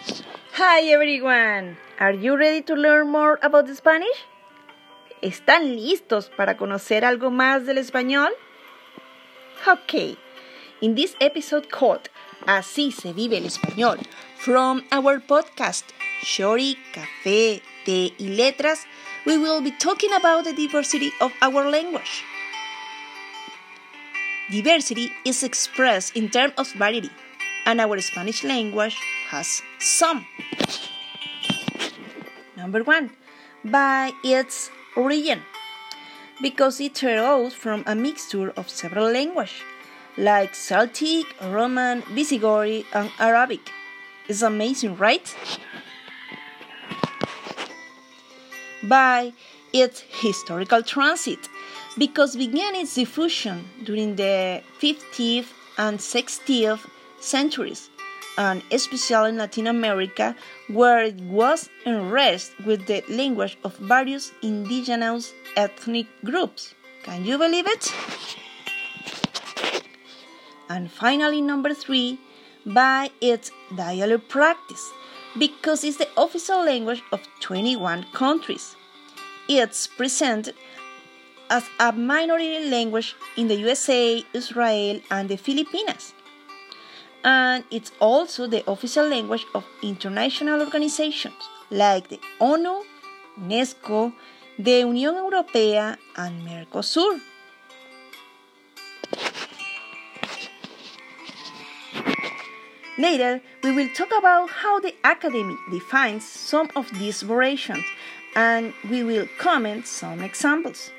Hi everyone! Are you ready to learn more about the Spanish? ¿Están listos para conocer algo más del español? Okay, in this episode called Así se vive el español from our podcast Shiori, Café, Té y Letras, we will be talking about the diversity of our language. Diversity is expressed in terms of variety, and our Spanish language has some. Number one, by its origin, because it arose from a mixture of several languages, like Celtic, Roman, Visigoth, and Arabic. It's amazing, right? By its historical transit, because began its diffusion during the 15th and 16th centuries, and especially in Latin America, where it was enriched with the language of various indigenous ethnic groups. Can you believe it? And finally, number three, by its dialect practice, because it's the official language of 21 countries. It's presented as a minority language in the USA, Israel, and the Philippines. And it's also the official language of international organizations like the ONU, UNESCO, the Unión Europea, and Mercosur. Later, we will talk about how the Academy defines some of these variations and we will comment some examples.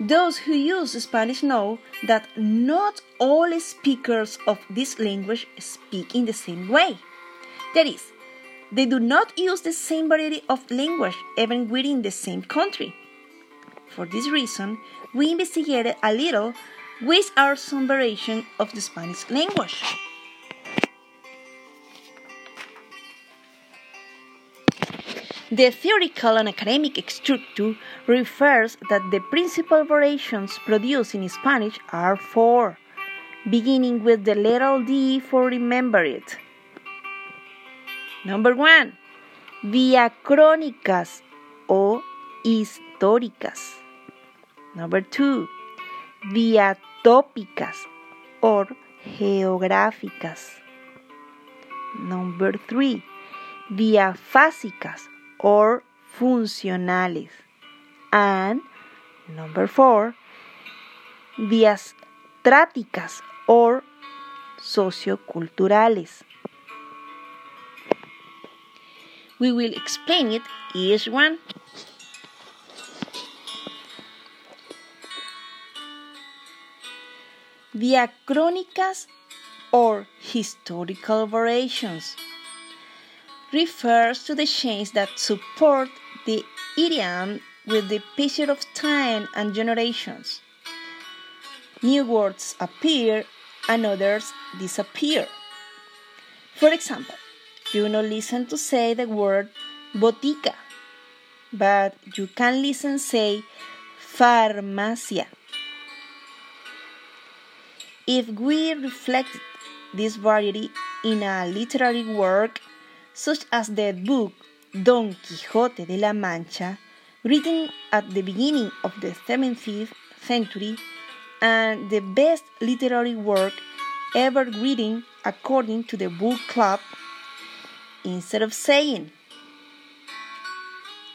Those who use Spanish know that not all speakers of this language speak in the same way. That is, they do not use the same variety of language even within the same country. For this reason, we investigated a little which are some variations of the Spanish language. The theoretical and academic structure refers that the principal variations produced in Spanish are four, beginning with the letter D for remember it. Number one, diacrónicas o históricas. Number two, diatópicas or geográficas. Number three, diafásicas or funcionales. And number four, diastráticas or socioculturales. We will explain it each one. Diacrónicas or historical variations refers to the chains that support the idiom with the passage of time and generations. New words appear and others disappear. For example, you not listen to say the word botica, but you can listen say farmacia. If we reflect this variety in a literary work, such as the book Don Quixote de la Mancha, written at the beginning of the 17th century, and the best literary work ever written according to the book club, instead of saying,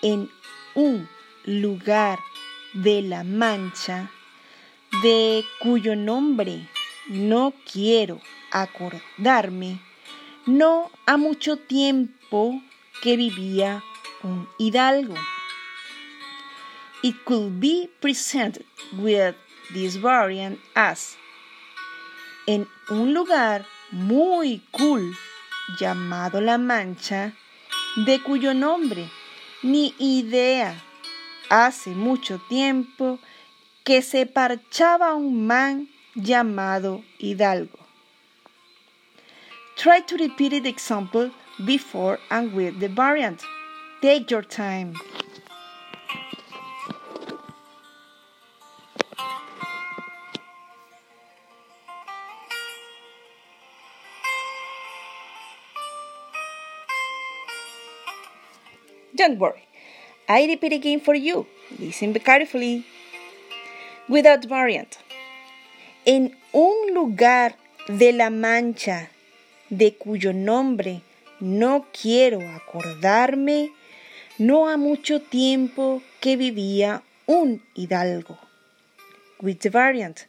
en un lugar de la Mancha, de cuyo nombre no quiero acordarme, no ha mucho tiempo que vivía un hidalgo. It could be presented with this variant as en un lugar muy cool llamado La Mancha, de cuyo nombre ni idea hace mucho tiempo que se parchaba un man llamado Hidalgo. Try to repeat the example before and with the variant. Take your time. Don't worry. I repeat again for you. Listen carefully. Without variant. En un lugar de la Mancha de cuyo nombre no quiero acordarme, no ha mucho tiempo que vivía un hidalgo. With the variant.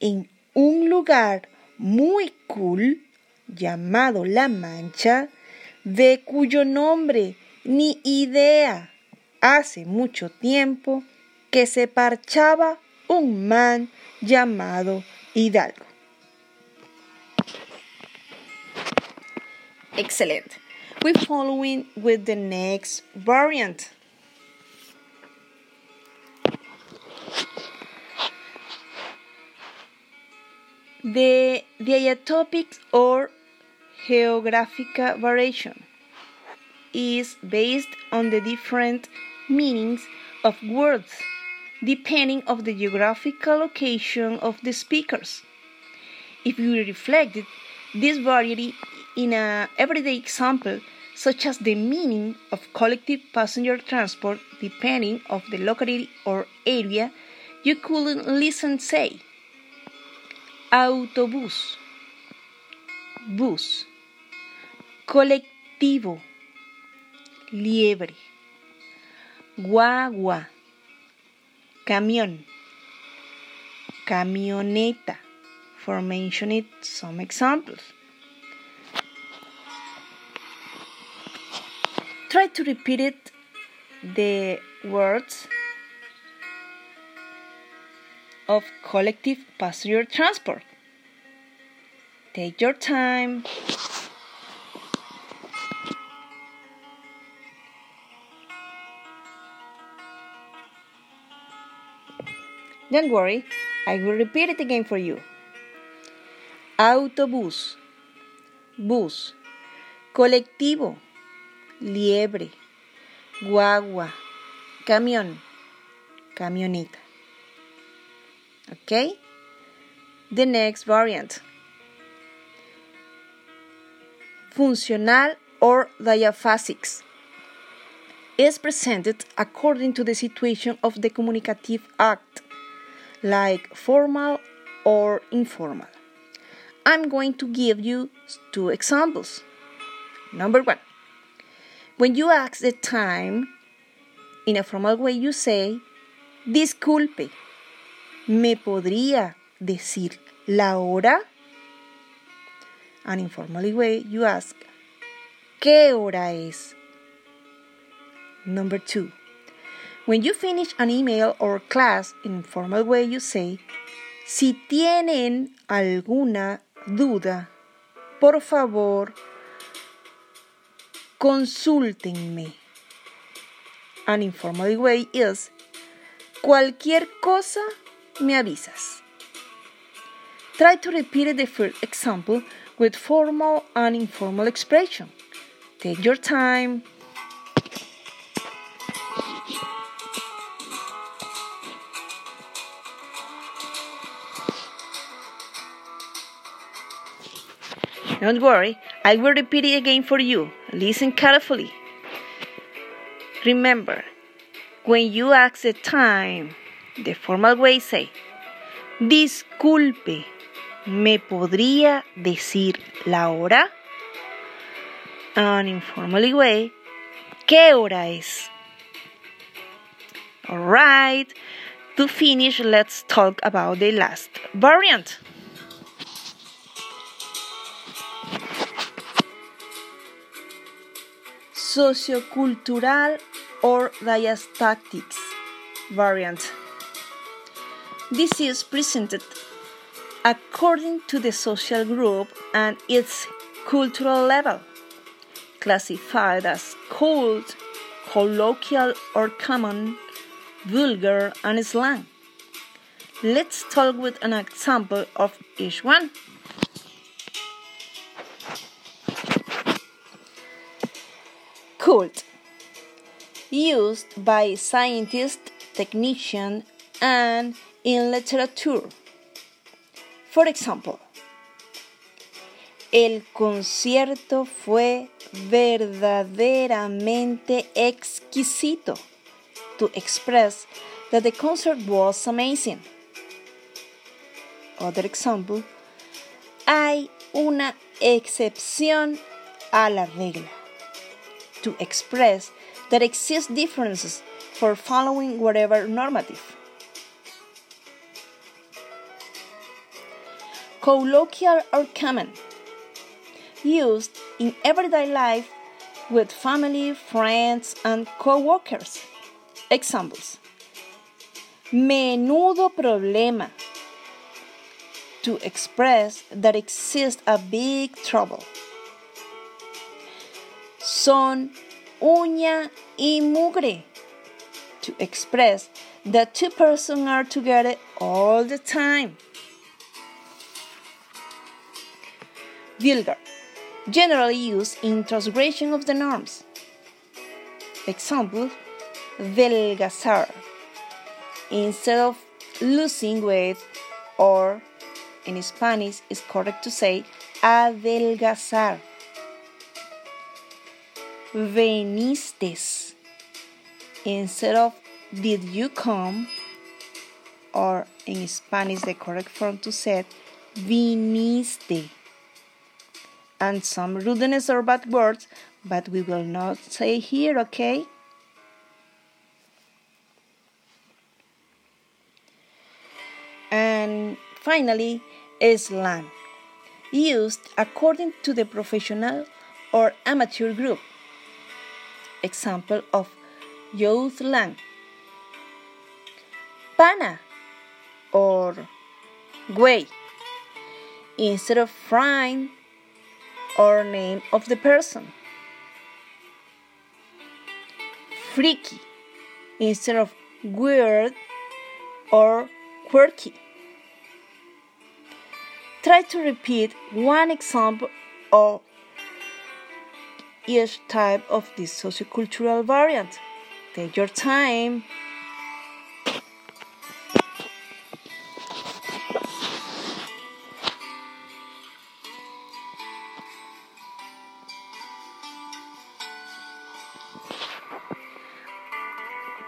En un lugar muy cool llamado La Mancha, de cuyo nombre ni idea hace mucho tiempo que se parchaba un man llamado Hidalgo. Excellent. We're following with the next variant. The diatopic or geographical variation is based on the different meanings of words depending of the geographical location of the speakers. If we reflect this variety in an everyday example, such as the meaning of collective passenger transport depending of the locality or area, you could listen say autobús, bus, colectivo, liebre, guagua, camión, camioneta, for mentioning some examples. Try to repeat it, the words of collective passenger transport. Take your time. Don't worry, I will repeat it again for you. Autobús, bus, colectivo, liebre, guagua, camión, camioneta. Okay? The next variant. Funcional or diaphasics is presented according to the situation of the communicative act, like formal or informal. I'm going to give you two examples. Number one, when you ask the time in a formal way, you say, Disculpe, ¿Me podría decir la hora? An informal way, you ask, ¿qué hora es? Number two, when you finish an email or class in formal way, you say, si tienen alguna duda, por favor, consúltenme. An informal way is, cualquier cosa me avisas. Try to repeat the first example with formal and informal expression. Take your time. Don't worry, I will repeat it again for you. Listen carefully. Remember, when you ask the time, the formal way say, disculpe, ¿me podría decir la hora? An informal way, ¿qué hora es? Alright, to finish, let's talk about the last variant. Sociocultural or diastatics variant. This is presented according to the social group and its cultural level, classified as cult, colloquial or common, vulgar, and slang. Let's talk with an example of each one. Cult used by scientists, technicians, and in literature. For example, El concierto fue verdaderamente exquisito. To express that the concert was amazing. Other example. Hay una excepción a la regla. To express that exist differences for following whatever normative. Colloquial or common used in everyday life with family, friends, and co workers. Examples Menudo problema to express that exists a big trouble. Son uña y mugre to express that two persons are together all the time. Vulgar generally used in transgression of the norms. Example, Velgazar. Instead of losing weight, or in Spanish, it's correct to say adelgazar. Venistes. Instead of did you come, or in Spanish, the correct form to say viniste and some rudeness or bad words, but we will not say here, okay? And finally, slang, used according to the professional or amateur group. Example of youth slang. Pana or güey. Instead of frying, or name of the person. Freaky instead of weird or quirky. Try to repeat one example of each type of this sociocultural variant. Take your time.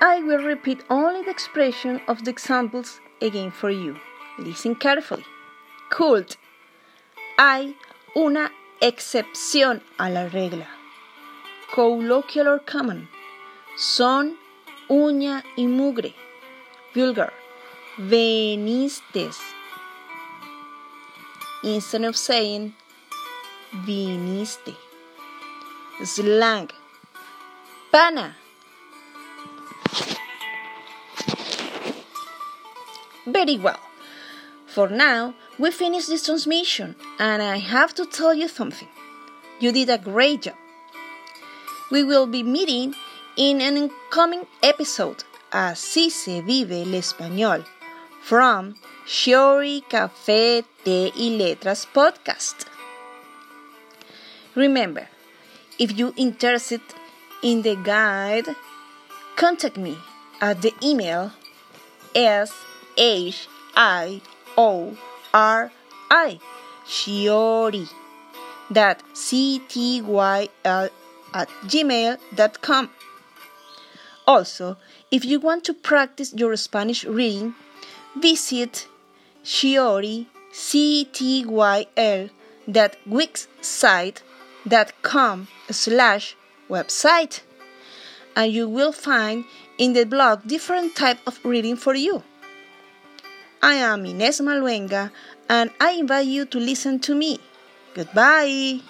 I will repeat only the expression of the examples again for you. Listen carefully. Cult. Hay una excepción a la regla. Colloquial or common. Son uña y mugre. Vulgar. Venistes. Instead of saying viniste. Slang. Pana Very well. For now, we finished this transmission, and I have to tell you something. You did a great job. We will be meeting in an incoming episode, Así se vive el español, from Shiori Café, Té y Letras podcast. Remember, if you're interested in the guide, contact me at the email s H I O R I Shiori that C T Y L at gmail.com. Also, if you want to practice your Spanish reading, visit Shiori ctyl that wixsite.com slash website and you will find in the blog different type of reading for you. I am Ines Maluenga and I invite you to listen to me. Goodbye.